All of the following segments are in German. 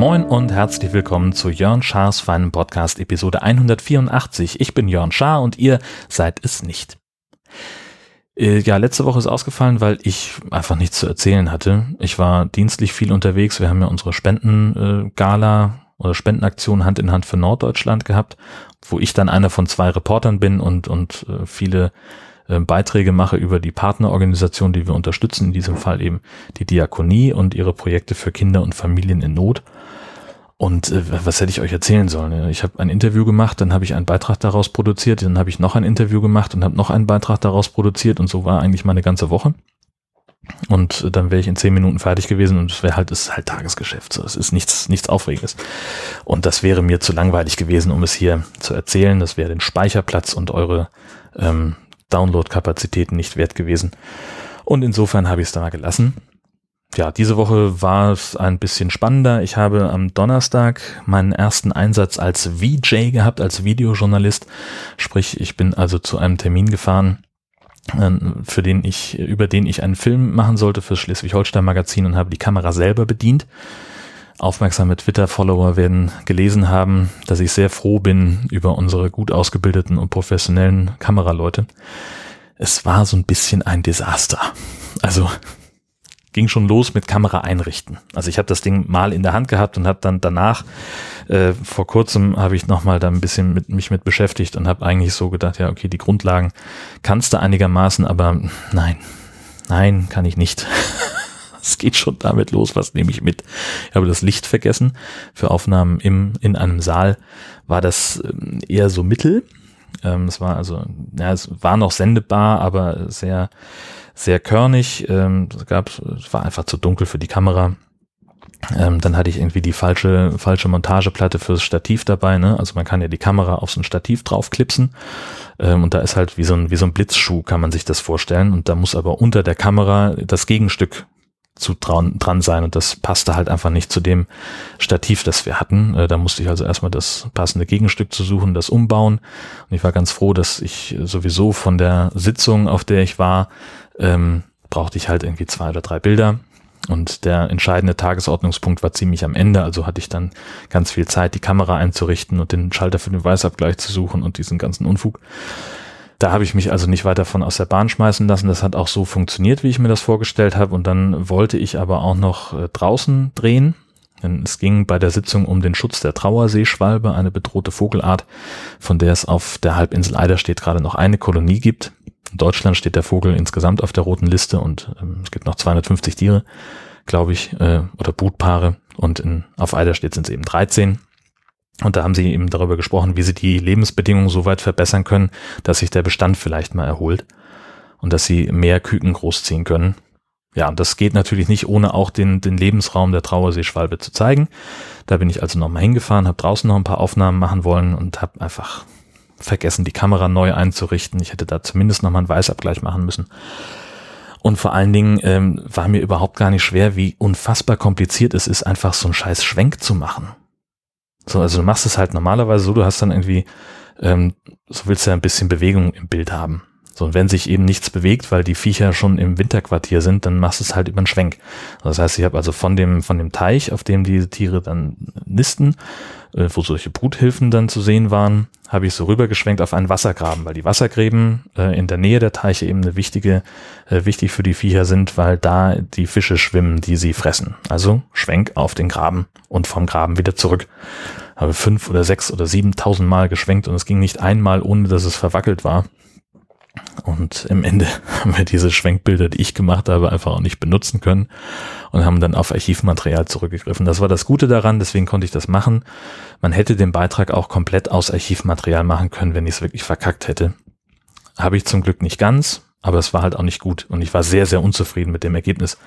Moin und herzlich willkommen zu Jörn Schars feinem Podcast Episode 184. Ich bin Jörn Schaar und ihr seid es nicht. Äh, ja, letzte Woche ist ausgefallen, weil ich einfach nichts zu erzählen hatte. Ich war dienstlich viel unterwegs. Wir haben ja unsere Spendengala äh, oder Spendenaktion Hand in Hand für Norddeutschland gehabt, wo ich dann einer von zwei Reportern bin und, und äh, viele äh, Beiträge mache über die Partnerorganisation, die wir unterstützen, in diesem Fall eben die Diakonie und ihre Projekte für Kinder und Familien in Not. Und äh, was hätte ich euch erzählen sollen? Ich habe ein Interview gemacht, dann habe ich einen Beitrag daraus produziert, dann habe ich noch ein Interview gemacht und habe noch einen Beitrag daraus produziert und so war eigentlich meine ganze Woche. Und dann wäre ich in zehn Minuten fertig gewesen und es wäre halt, es ist halt Tagesgeschäft. So, es ist nichts, nichts Aufregendes. Und das wäre mir zu langweilig gewesen, um es hier zu erzählen. Das wäre den Speicherplatz und eure ähm, Download-Kapazitäten nicht wert gewesen. Und insofern habe ich es da mal gelassen ja, diese Woche war es ein bisschen spannender. Ich habe am Donnerstag meinen ersten Einsatz als VJ gehabt, als Videojournalist. Sprich, ich bin also zu einem Termin gefahren, äh, für den ich, über den ich einen Film machen sollte für Schleswig-Holstein Magazin und habe die Kamera selber bedient. Aufmerksame Twitter-Follower werden gelesen haben, dass ich sehr froh bin über unsere gut ausgebildeten und professionellen Kameraleute. Es war so ein bisschen ein Desaster. Also ging schon los mit Kamera einrichten. Also ich habe das Ding mal in der Hand gehabt und habe dann danach, äh, vor kurzem habe ich nochmal da ein bisschen mit, mich mit beschäftigt und habe eigentlich so gedacht, ja, okay, die Grundlagen kannst du einigermaßen, aber nein, nein, kann ich nicht. Es geht schon damit los, was nehme ich mit. Ich habe das Licht vergessen. Für Aufnahmen im, in einem Saal war das ähm, eher so mittel. Ähm, es war also, ja, es war noch sendebar, aber sehr, sehr körnig. Ähm, es gab, es war einfach zu dunkel für die Kamera. Ähm, dann hatte ich irgendwie die falsche, falsche Montageplatte fürs Stativ dabei. Ne? Also man kann ja die Kamera auf so ein Stativ draufklipsen. Ähm, und da ist halt wie so ein, wie so ein Blitzschuh, kann man sich das vorstellen. Und da muss aber unter der Kamera das Gegenstück zu dran, dran sein und das passte halt einfach nicht zu dem Stativ, das wir hatten. Äh, da musste ich also erstmal das passende Gegenstück zu suchen, das umbauen und ich war ganz froh, dass ich sowieso von der Sitzung, auf der ich war, ähm, brauchte ich halt irgendwie zwei oder drei Bilder und der entscheidende Tagesordnungspunkt war ziemlich am Ende, also hatte ich dann ganz viel Zeit, die Kamera einzurichten und den Schalter für den Weißabgleich zu suchen und diesen ganzen Unfug. Da habe ich mich also nicht weiter von aus der Bahn schmeißen lassen. Das hat auch so funktioniert, wie ich mir das vorgestellt habe. Und dann wollte ich aber auch noch äh, draußen drehen. Denn es ging bei der Sitzung um den Schutz der Trauerseeschwalbe, eine bedrohte Vogelart, von der es auf der Halbinsel Eiderstedt gerade noch eine Kolonie gibt. In Deutschland steht der Vogel insgesamt auf der roten Liste und ähm, es gibt noch 250 Tiere, glaube ich, äh, oder Brutpaare. Und in, auf Eiderstedt sind es eben 13. Und da haben sie eben darüber gesprochen, wie sie die Lebensbedingungen so weit verbessern können, dass sich der Bestand vielleicht mal erholt und dass sie mehr Küken großziehen können. Ja, und das geht natürlich nicht, ohne auch den, den Lebensraum der Trauerseeschwalbe zu zeigen. Da bin ich also nochmal hingefahren, habe draußen noch ein paar Aufnahmen machen wollen und habe einfach vergessen, die Kamera neu einzurichten. Ich hätte da zumindest nochmal einen Weißabgleich machen müssen. Und vor allen Dingen ähm, war mir überhaupt gar nicht schwer, wie unfassbar kompliziert es ist, einfach so einen scheiß Schwenk zu machen. So, also du machst es halt normalerweise so, du hast dann irgendwie, ähm, so willst du ja ein bisschen Bewegung im Bild haben. So, und wenn sich eben nichts bewegt, weil die Viecher schon im Winterquartier sind, dann machst du es halt über den Schwenk. Das heißt, ich habe also von dem, von dem Teich, auf dem diese Tiere dann nisten, äh, wo solche Bruthilfen dann zu sehen waren, habe ich so rübergeschwenkt auf einen Wassergraben, weil die Wassergräben äh, in der Nähe der Teiche eben eine wichtige, äh, wichtig für die Viecher sind, weil da die Fische schwimmen, die sie fressen. Also Schwenk auf den Graben und vom Graben wieder zurück. Habe fünf oder sechs oder siebentausend Mal geschwenkt und es ging nicht einmal, ohne dass es verwackelt war. Und im Ende haben wir diese Schwenkbilder, die ich gemacht habe, einfach auch nicht benutzen können und haben dann auf Archivmaterial zurückgegriffen. Das war das Gute daran, deswegen konnte ich das machen. Man hätte den Beitrag auch komplett aus Archivmaterial machen können, wenn ich es wirklich verkackt hätte. Habe ich zum Glück nicht ganz, aber es war halt auch nicht gut und ich war sehr, sehr unzufrieden mit dem Ergebnis,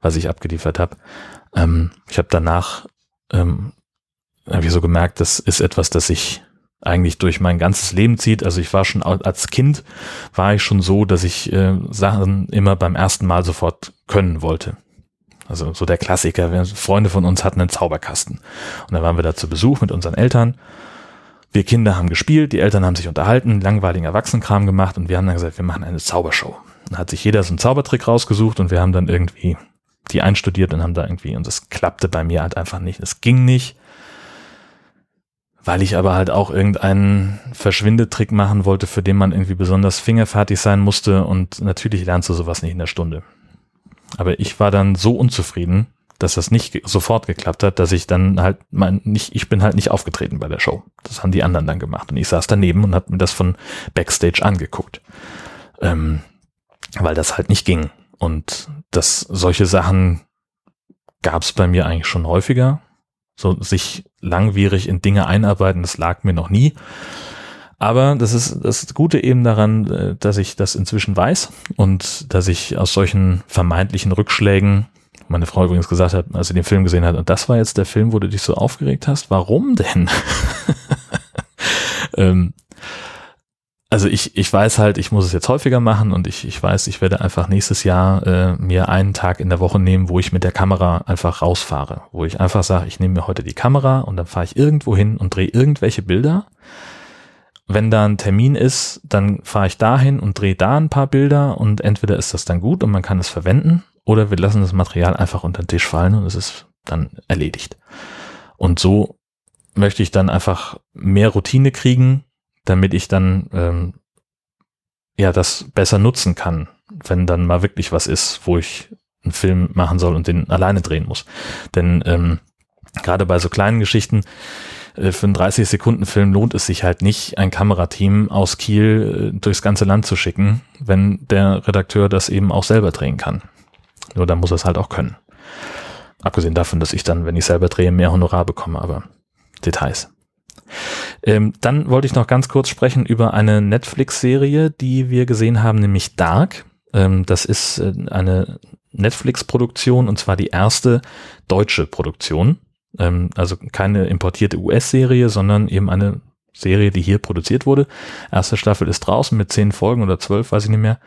was ich abgeliefert habe. Ähm, ich habe danach ähm, hab ich so gemerkt, das ist etwas, das ich eigentlich durch mein ganzes Leben zieht. Also ich war schon als Kind, war ich schon so, dass ich äh, Sachen immer beim ersten Mal sofort können wollte. Also so der Klassiker. Freunde von uns hatten einen Zauberkasten. Und dann waren wir da zu Besuch mit unseren Eltern. wir Kinder haben gespielt, die Eltern haben sich unterhalten, langweiligen Erwachsenenkram gemacht und wir haben dann gesagt, wir machen eine Zaubershow. Dann hat sich jeder so einen Zaubertrick rausgesucht und wir haben dann irgendwie die einstudiert und haben da irgendwie, und das klappte bei mir halt einfach nicht. Es ging nicht, weil ich aber halt auch irgendeinen Verschwindetrick machen wollte, für den man irgendwie besonders fingerfertig sein musste und natürlich lernst du sowas nicht in der Stunde. Aber ich war dann so unzufrieden, dass das nicht sofort geklappt hat, dass ich dann halt mein, nicht, ich bin halt nicht aufgetreten bei der Show. Das haben die anderen dann gemacht und ich saß daneben und habe mir das von Backstage angeguckt. Ähm, weil das halt nicht ging. Und das, solche Sachen gab es bei mir eigentlich schon häufiger. So sich langwierig in Dinge einarbeiten, das lag mir noch nie. Aber das ist das Gute eben daran, äh, dass ich das inzwischen weiß und dass ich aus solchen vermeintlichen Rückschlägen, meine Frau übrigens gesagt hat, als sie den Film gesehen hat, und das war jetzt der Film, wo du dich so aufgeregt hast, warum denn? ähm, also ich, ich weiß halt, ich muss es jetzt häufiger machen und ich, ich weiß, ich werde einfach nächstes Jahr äh, mir einen Tag in der Woche nehmen, wo ich mit der Kamera einfach rausfahre, wo ich einfach sage, ich nehme mir heute die Kamera und dann fahre ich irgendwo hin und drehe irgendwelche Bilder. Wenn da ein Termin ist, dann fahre ich dahin und drehe da ein paar Bilder und entweder ist das dann gut und man kann es verwenden oder wir lassen das Material einfach unter den Tisch fallen und es ist dann erledigt. Und so möchte ich dann einfach mehr Routine kriegen, damit ich dann ähm, ja das besser nutzen kann, wenn dann mal wirklich was ist, wo ich einen Film machen soll und den alleine drehen muss. Denn ähm, gerade bei so kleinen Geschichten äh, für einen 30 Sekunden Film lohnt es sich halt nicht, ein Kamerateam aus Kiel äh, durchs ganze Land zu schicken, wenn der Redakteur das eben auch selber drehen kann. Nur dann muss er es halt auch können. Abgesehen davon, dass ich dann, wenn ich selber drehe, mehr Honorar bekomme, aber Details. Ähm, dann wollte ich noch ganz kurz sprechen über eine Netflix-Serie, die wir gesehen haben, nämlich Dark. Ähm, das ist äh, eine Netflix-Produktion und zwar die erste deutsche Produktion. Ähm, also keine importierte US-Serie, sondern eben eine Serie, die hier produziert wurde. Erste Staffel ist draußen mit zehn Folgen oder zwölf, weiß ich nicht mehr.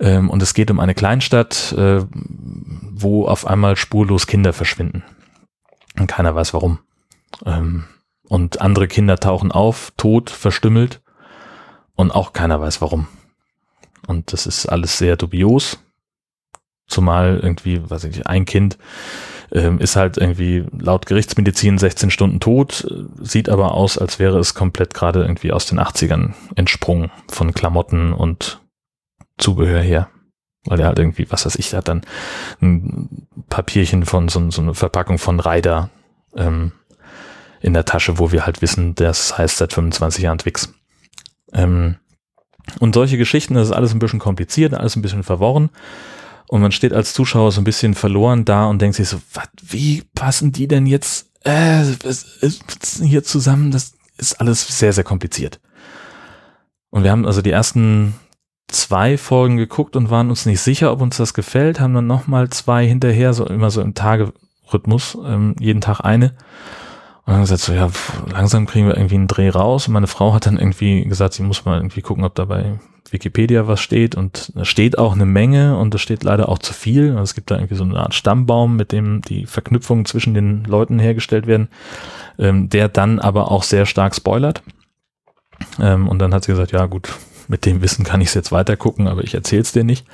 Ähm, und es geht um eine Kleinstadt, äh, wo auf einmal spurlos Kinder verschwinden. Und keiner weiß warum. Ähm, und andere Kinder tauchen auf, tot, verstümmelt und auch keiner weiß warum. Und das ist alles sehr dubios. Zumal irgendwie, weiß ich nicht, ein Kind ähm, ist halt irgendwie laut Gerichtsmedizin 16 Stunden tot, sieht aber aus, als wäre es komplett gerade irgendwie aus den 80ern entsprungen von Klamotten und Zubehör her. Weil er halt irgendwie, was weiß ich, hat dann ein Papierchen von so, so eine Verpackung von Ryder ähm, in der Tasche, wo wir halt wissen, das heißt seit 25 Jahren Twix. Ähm, und solche Geschichten, das ist alles ein bisschen kompliziert, alles ein bisschen verworren. Und man steht als Zuschauer so ein bisschen verloren da und denkt sich so, wat, wie passen die denn jetzt äh, hier zusammen? Das ist alles sehr, sehr kompliziert. Und wir haben also die ersten zwei Folgen geguckt und waren uns nicht sicher, ob uns das gefällt, haben dann nochmal zwei hinterher, so immer so im Tagerhythmus, ähm, jeden Tag eine. Und dann gesagt so, ja, langsam kriegen wir irgendwie einen Dreh raus. Und meine Frau hat dann irgendwie gesagt, sie muss mal irgendwie gucken, ob da bei Wikipedia was steht. Und da steht auch eine Menge und da steht leider auch zu viel. Also es gibt da irgendwie so eine Art Stammbaum, mit dem die Verknüpfungen zwischen den Leuten hergestellt werden, ähm, der dann aber auch sehr stark spoilert. Ähm, und dann hat sie gesagt, ja gut, mit dem Wissen kann ich es jetzt weiter gucken, aber ich erzähl's dir nicht.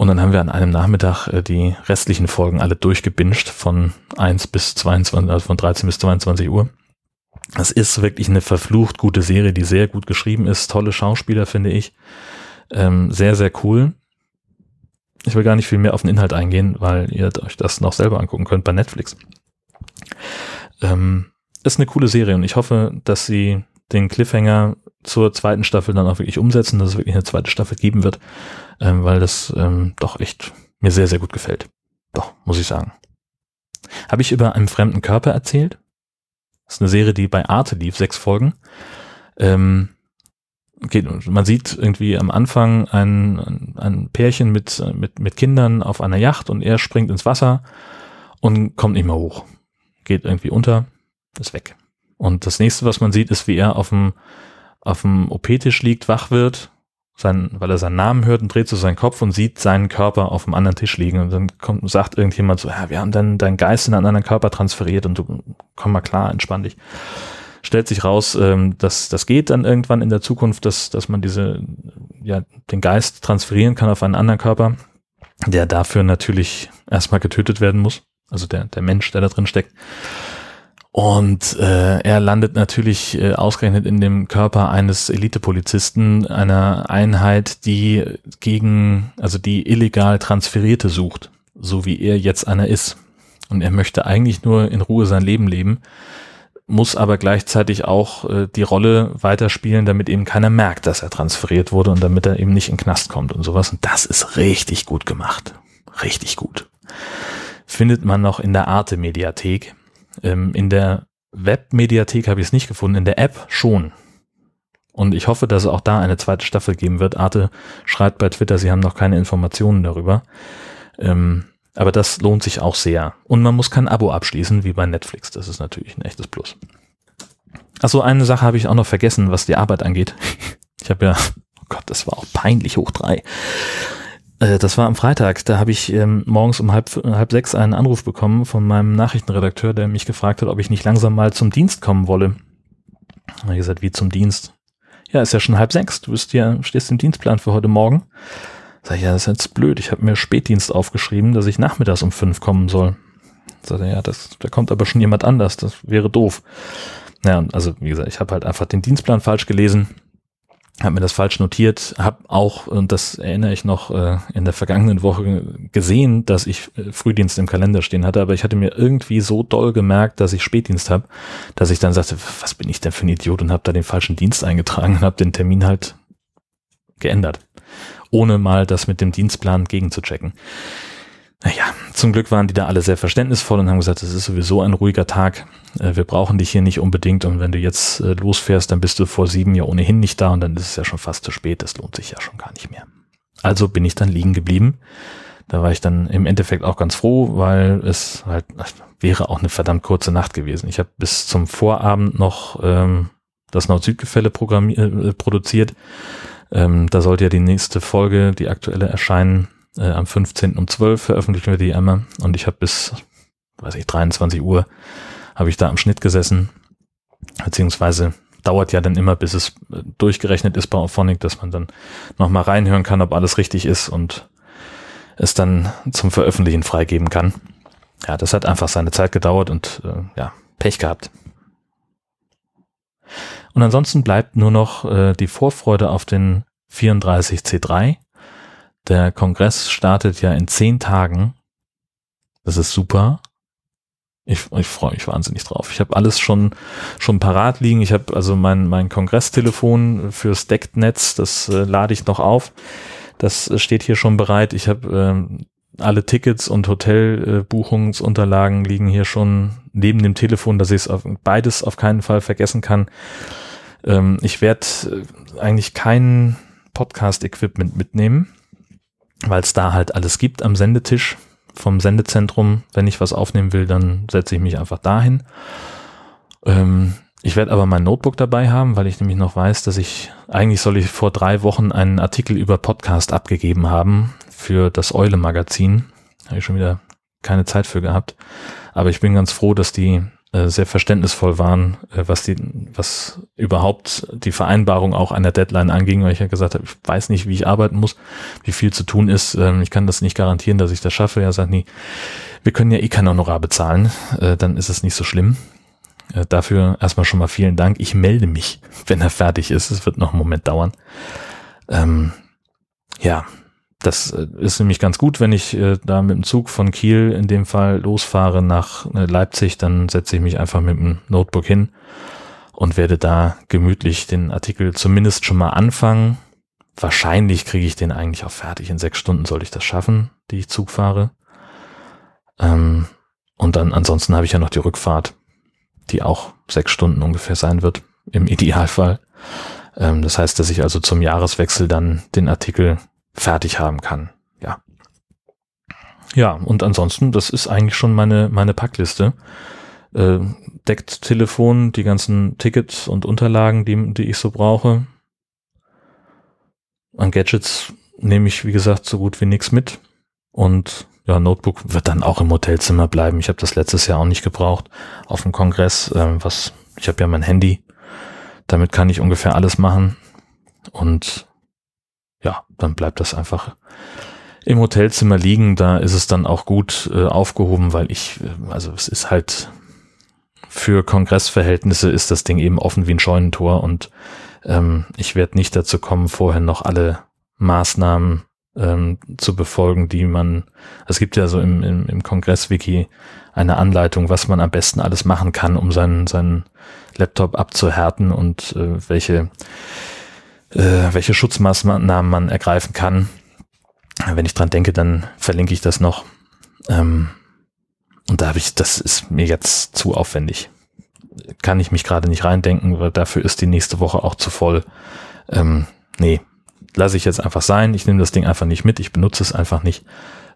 Und dann haben wir an einem Nachmittag äh, die restlichen Folgen alle durchgebinged von 1 bis 22, also von 13 bis 22 Uhr. Das ist wirklich eine verflucht gute Serie, die sehr gut geschrieben ist. Tolle Schauspieler, finde ich. Ähm, sehr, sehr cool. Ich will gar nicht viel mehr auf den Inhalt eingehen, weil ihr euch das noch selber angucken könnt bei Netflix. Ähm, ist eine coole Serie und ich hoffe, dass sie den Cliffhanger zur zweiten Staffel dann auch wirklich umsetzen, dass es wirklich eine zweite Staffel geben wird, ähm, weil das ähm, doch echt mir sehr, sehr gut gefällt. Doch, muss ich sagen. Habe ich über einen fremden Körper erzählt? Das ist eine Serie, die bei Arte lief, sechs Folgen. Ähm, geht, man sieht irgendwie am Anfang ein, ein Pärchen mit, mit, mit Kindern auf einer Yacht und er springt ins Wasser und kommt nicht mehr hoch. Geht irgendwie unter, ist weg. Und das nächste, was man sieht, ist, wie er auf dem, auf dem OP-Tisch liegt, wach wird, sein, weil er seinen Namen hört und dreht so seinen Kopf und sieht seinen Körper auf dem anderen Tisch liegen. Und dann kommt, sagt irgendjemand so, ja, wir haben dann deinen Geist in einen anderen Körper transferiert und du komm mal klar, entspann dich. stellt sich raus, ähm, dass das geht dann irgendwann in der Zukunft, dass, dass man diese, ja, den Geist transferieren kann auf einen anderen Körper, der dafür natürlich erstmal getötet werden muss. Also der, der Mensch, der da drin steckt. Und äh, er landet natürlich äh, ausgerechnet in dem Körper eines Elitepolizisten, einer Einheit, die gegen, also die illegal Transferierte sucht, so wie er jetzt einer ist. Und er möchte eigentlich nur in Ruhe sein Leben leben, muss aber gleichzeitig auch äh, die Rolle weiterspielen, damit eben keiner merkt, dass er transferiert wurde und damit er eben nicht in den Knast kommt und sowas. Und das ist richtig gut gemacht. Richtig gut. Findet man noch in der Arte-Mediathek ähm, in der Web-Mediathek habe ich es nicht gefunden, in der App schon. Und ich hoffe, dass es auch da eine zweite Staffel geben wird. Arte schreibt bei Twitter, sie haben noch keine Informationen darüber. Ähm, aber das lohnt sich auch sehr. Und man muss kein Abo abschließen, wie bei Netflix. Das ist natürlich ein echtes Plus. Achso, eine Sache habe ich auch noch vergessen, was die Arbeit angeht. Ich habe ja, oh Gott, das war auch peinlich hoch drei. Äh, das war am Freitag. Da habe ich ähm, morgens um halb, halb sechs einen Anruf bekommen von meinem Nachrichtenredakteur, der mich gefragt hat, ob ich nicht langsam mal zum Dienst kommen wolle. Da habe ich gesagt, wie zum Dienst? Ja, ist ja schon halb sechs. Du bist ja, stehst im Dienstplan für heute Morgen. Sag ich, ja, das ist jetzt blöd. Ich habe mir Spätdienst aufgeschrieben, dass ich nachmittags um fünf kommen soll. Sag er, ja, das, da kommt aber schon jemand anders. Das wäre doof. Naja, also wie gesagt, ich habe halt einfach den Dienstplan falsch gelesen habe mir das falsch notiert, habe auch, und das erinnere ich noch, äh, in der vergangenen Woche gesehen, dass ich äh, Frühdienst im Kalender stehen hatte, aber ich hatte mir irgendwie so doll gemerkt, dass ich Spätdienst habe, dass ich dann sagte, was bin ich denn für ein Idiot und habe da den falschen Dienst eingetragen und habe den Termin halt geändert, ohne mal das mit dem Dienstplan gegenzuchecken. Naja, zum Glück waren die da alle sehr verständnisvoll und haben gesagt, es ist sowieso ein ruhiger Tag. Äh, wir brauchen dich hier nicht unbedingt und wenn du jetzt äh, losfährst, dann bist du vor sieben ja ohnehin nicht da und dann ist es ja schon fast zu spät. Das lohnt sich ja schon gar nicht mehr. Also bin ich dann liegen geblieben. Da war ich dann im Endeffekt auch ganz froh, weil es halt wäre auch eine verdammt kurze Nacht gewesen. Ich habe bis zum Vorabend noch ähm, das Nord-Süd-Gefälle äh, produziert. Ähm, da sollte ja die nächste Folge, die aktuelle, erscheinen äh, am 15. um 12 veröffentlichen wir die einmal und ich habe bis, weiß ich, 23 Uhr habe ich da am Schnitt gesessen, beziehungsweise dauert ja dann immer, bis es äh, durchgerechnet ist bei Auphonic, dass man dann nochmal reinhören kann, ob alles richtig ist und es dann zum Veröffentlichen freigeben kann. Ja, das hat einfach seine Zeit gedauert und äh, ja, Pech gehabt. Und ansonsten bleibt nur noch äh, die Vorfreude auf den 34C3, der Kongress startet ja in zehn Tagen. Das ist super. Ich, ich freue mich wahnsinnig drauf. Ich habe alles schon schon parat liegen. Ich habe also mein mein Kongresstelefon fürs Decknetz, das äh, lade ich noch auf. Das steht hier schon bereit. Ich habe ähm, alle Tickets und Hotelbuchungsunterlagen äh, liegen hier schon neben dem Telefon, dass ich es beides auf keinen Fall vergessen kann. Ähm, ich werde äh, eigentlich kein Podcast-Equipment mitnehmen weil es da halt alles gibt am Sendetisch vom Sendezentrum. Wenn ich was aufnehmen will, dann setze ich mich einfach dahin. Ähm, ich werde aber mein Notebook dabei haben, weil ich nämlich noch weiß, dass ich, eigentlich soll ich vor drei Wochen einen Artikel über Podcast abgegeben haben für das Eule-Magazin. Habe ich schon wieder keine Zeit für gehabt. Aber ich bin ganz froh, dass die sehr verständnisvoll waren, äh, was die, was überhaupt die Vereinbarung auch einer Deadline anging, weil ich ja gesagt habe, ich weiß nicht, wie ich arbeiten muss, wie viel zu tun ist. Ähm, ich kann das nicht garantieren, dass ich das schaffe. Er sagt, nee, wir können ja eh kein Honorar bezahlen, äh, dann ist es nicht so schlimm. Dafür erstmal schon mal vielen Dank. Ich melde mich, wenn er fertig ist. Es wird noch einen Moment dauern. Ähm, ja, das äh, ist nämlich ganz gut, wenn ich äh, da mit dem Zug von Kiel in dem Fall losfahre nach äh, Leipzig, dann setze ich mich einfach mit dem Notebook hin und werde da gemütlich den Artikel zumindest schon mal anfangen. Wahrscheinlich kriege ich den eigentlich auch fertig. In sechs Stunden sollte ich das schaffen, die ich Zug fahre. Ähm, und dann ansonsten habe ich ja noch die Rückfahrt, die auch sechs Stunden ungefähr sein wird, im Idealfall. Ähm, das heißt, dass ich also zum Jahreswechsel dann den Artikel fertig haben kann. Ja. Ja, und ansonsten, das ist eigentlich schon meine, meine Packliste. Äh, deckt Telefon, die ganzen Tickets und Unterlagen, die, die ich so brauche. An Gadgets nehme ich, wie gesagt, so gut wie nichts mit. Und ja, Notebook wird dann auch im Hotelzimmer bleiben. Ich habe das letztes Jahr auch nicht gebraucht auf dem Kongress, äh, was Ich habe ja mein Handy, damit kann ich ungefähr alles machen und ja, dann bleibt das einfach im Hotelzimmer liegen. Da ist es dann auch gut äh, aufgehoben, weil ich, äh, also es ist halt für Kongressverhältnisse ist das Ding eben offen wie ein Scheunentor und ähm, ich werde nicht dazu kommen, vorher noch alle Maßnahmen ähm, zu befolgen, die man, es gibt ja so im, im, im Kongress-Wiki eine Anleitung, was man am besten alles machen kann, um seinen, seinen Laptop abzuhärten und äh, welche, äh, welche Schutzmaßnahmen man ergreifen kann. Wenn ich dran denke, dann verlinke ich das noch. Ähm, und da habe ich, das ist mir jetzt zu aufwendig. Kann ich mich gerade nicht reindenken, weil dafür ist die nächste Woche auch zu voll. Ähm, nee, lasse ich jetzt einfach sein. Ich nehme das Ding einfach nicht mit. Ich benutze es einfach nicht.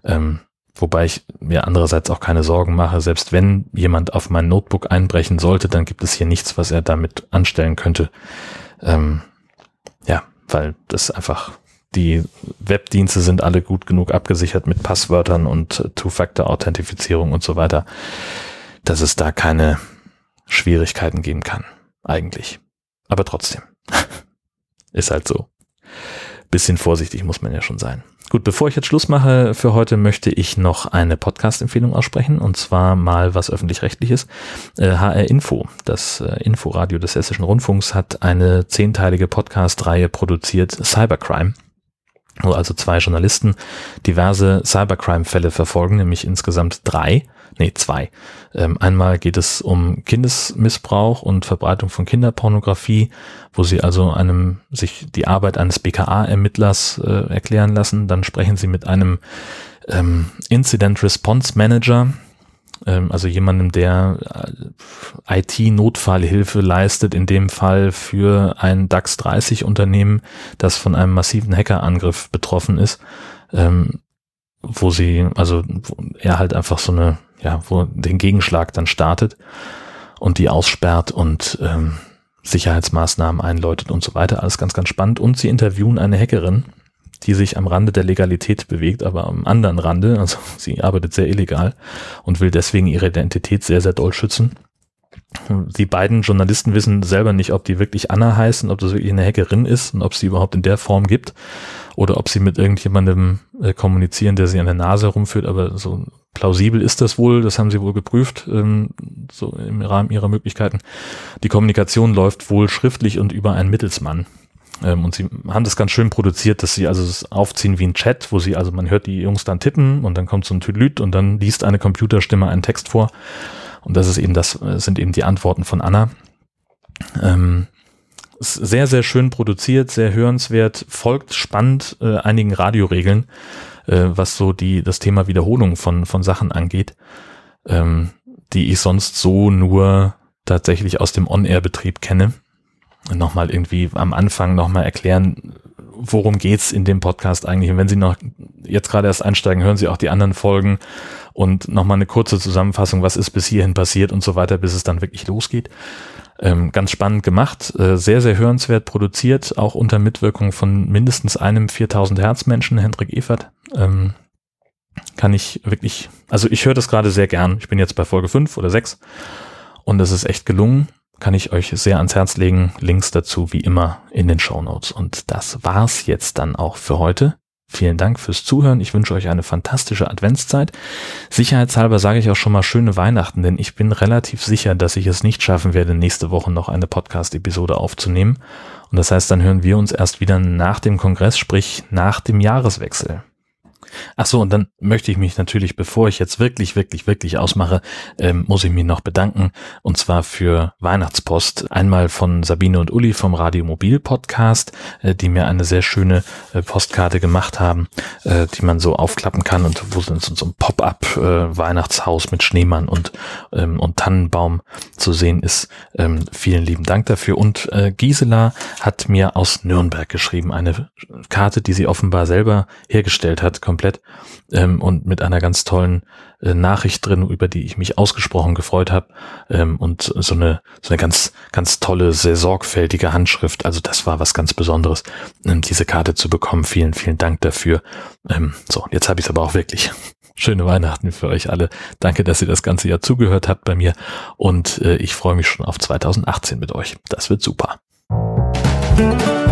Ähm, wobei ich mir andererseits auch keine Sorgen mache. Selbst wenn jemand auf mein Notebook einbrechen sollte, dann gibt es hier nichts, was er damit anstellen könnte. Ähm, weil das einfach die Webdienste sind alle gut genug abgesichert mit Passwörtern und Two-Factor-Authentifizierung und so weiter, dass es da keine Schwierigkeiten geben kann. Eigentlich. Aber trotzdem. Ist halt so. Bisschen vorsichtig muss man ja schon sein. Gut, bevor ich jetzt Schluss mache für heute, möchte ich noch eine Podcast-Empfehlung aussprechen und zwar mal was öffentlich-rechtliches. Äh, HR Info, das äh, Inforadio des Hessischen Rundfunks, hat eine zehnteilige Podcast-Reihe produziert, Cybercrime also zwei Journalisten diverse Cybercrime-Fälle verfolgen, nämlich insgesamt drei, nee, zwei. Ähm, einmal geht es um Kindesmissbrauch und Verbreitung von Kinderpornografie, wo sie also einem sich die Arbeit eines BKA-Ermittlers äh, erklären lassen. Dann sprechen sie mit einem ähm, Incident Response Manager, also jemandem, der äh, IT-Notfallhilfe leistet, in dem Fall für ein DAX 30 Unternehmen, das von einem massiven Hackerangriff betroffen ist, ähm, wo sie, also wo er halt einfach so eine, ja, wo den Gegenschlag dann startet und die aussperrt und ähm, Sicherheitsmaßnahmen einläutet und so weiter. Alles ganz, ganz spannend. Und sie interviewen eine Hackerin, die sich am Rande der Legalität bewegt, aber am anderen Rande, also sie arbeitet sehr illegal und will deswegen ihre Identität sehr, sehr doll schützen. Die beiden Journalisten wissen selber nicht, ob die wirklich Anna heißen, ob das wirklich eine Hackerin ist und ob sie überhaupt in der Form gibt oder ob sie mit irgendjemandem äh, kommunizieren, der sie an der Nase rumführt, aber so plausibel ist das wohl, das haben sie wohl geprüft, ähm, so im Rahmen ihrer Möglichkeiten. Die Kommunikation läuft wohl schriftlich und über einen Mittelsmann. Ähm, und sie haben das ganz schön produziert, dass sie also das aufziehen wie ein Chat, wo sie, also man hört die Jungs dann tippen und dann kommt so ein Tüdelüt und dann liest eine Computerstimme einen Text vor. Und das ist eben das, äh, sind eben die Antworten von Anna. Ähm, sehr, sehr schön produziert, sehr hörenswert, folgt spannend äh, einigen Radioregeln, äh, was so die, das Thema Wiederholung von, von Sachen angeht, ähm, die ich sonst so nur tatsächlich aus dem On-Air-Betrieb kenne nochmal irgendwie am Anfang nochmal erklären, worum geht's in dem Podcast eigentlich. Und wenn Sie noch jetzt gerade erst einsteigen, hören Sie auch die anderen Folgen und nochmal eine kurze Zusammenfassung, was ist bis hierhin passiert und so weiter, bis es dann wirklich losgeht. Ähm, ganz spannend gemacht, äh, sehr, sehr hörenswert produziert, auch unter Mitwirkung von mindestens einem 4000 Hertz Menschen, Hendrik Evert. Ähm, kann ich wirklich, also ich höre das gerade sehr gern. Ich bin jetzt bei Folge 5 oder 6 und es ist echt gelungen kann ich euch sehr ans Herz legen. Links dazu wie immer in den Show Notes. Und das war's jetzt dann auch für heute. Vielen Dank fürs Zuhören. Ich wünsche euch eine fantastische Adventszeit. Sicherheitshalber sage ich auch schon mal schöne Weihnachten, denn ich bin relativ sicher, dass ich es nicht schaffen werde, nächste Woche noch eine Podcast-Episode aufzunehmen. Und das heißt, dann hören wir uns erst wieder nach dem Kongress, sprich nach dem Jahreswechsel. Ach so, und dann möchte ich mich natürlich, bevor ich jetzt wirklich, wirklich, wirklich ausmache, ähm, muss ich mich noch bedanken. Und zwar für Weihnachtspost. Einmal von Sabine und Uli vom Radio Mobil Podcast, äh, die mir eine sehr schöne äh, Postkarte gemacht haben, äh, die man so aufklappen kann und wo so, so ein Pop-up äh, Weihnachtshaus mit Schneemann und, ähm, und Tannenbaum zu sehen ist. Ähm, vielen lieben Dank dafür. Und äh, Gisela hat mir aus Nürnberg geschrieben, eine Karte, die sie offenbar selber hergestellt hat, komplett ähm, und mit einer ganz tollen äh, Nachricht drin, über die ich mich ausgesprochen gefreut habe ähm, und so eine so eine ganz ganz tolle, sehr sorgfältige Handschrift. Also das war was ganz Besonderes, ähm, diese Karte zu bekommen. Vielen vielen Dank dafür. Ähm, so, jetzt habe ich es aber auch wirklich. Schöne Weihnachten für euch alle. Danke, dass ihr das ganze Jahr zugehört habt bei mir und äh, ich freue mich schon auf 2018 mit euch. Das wird super. Musik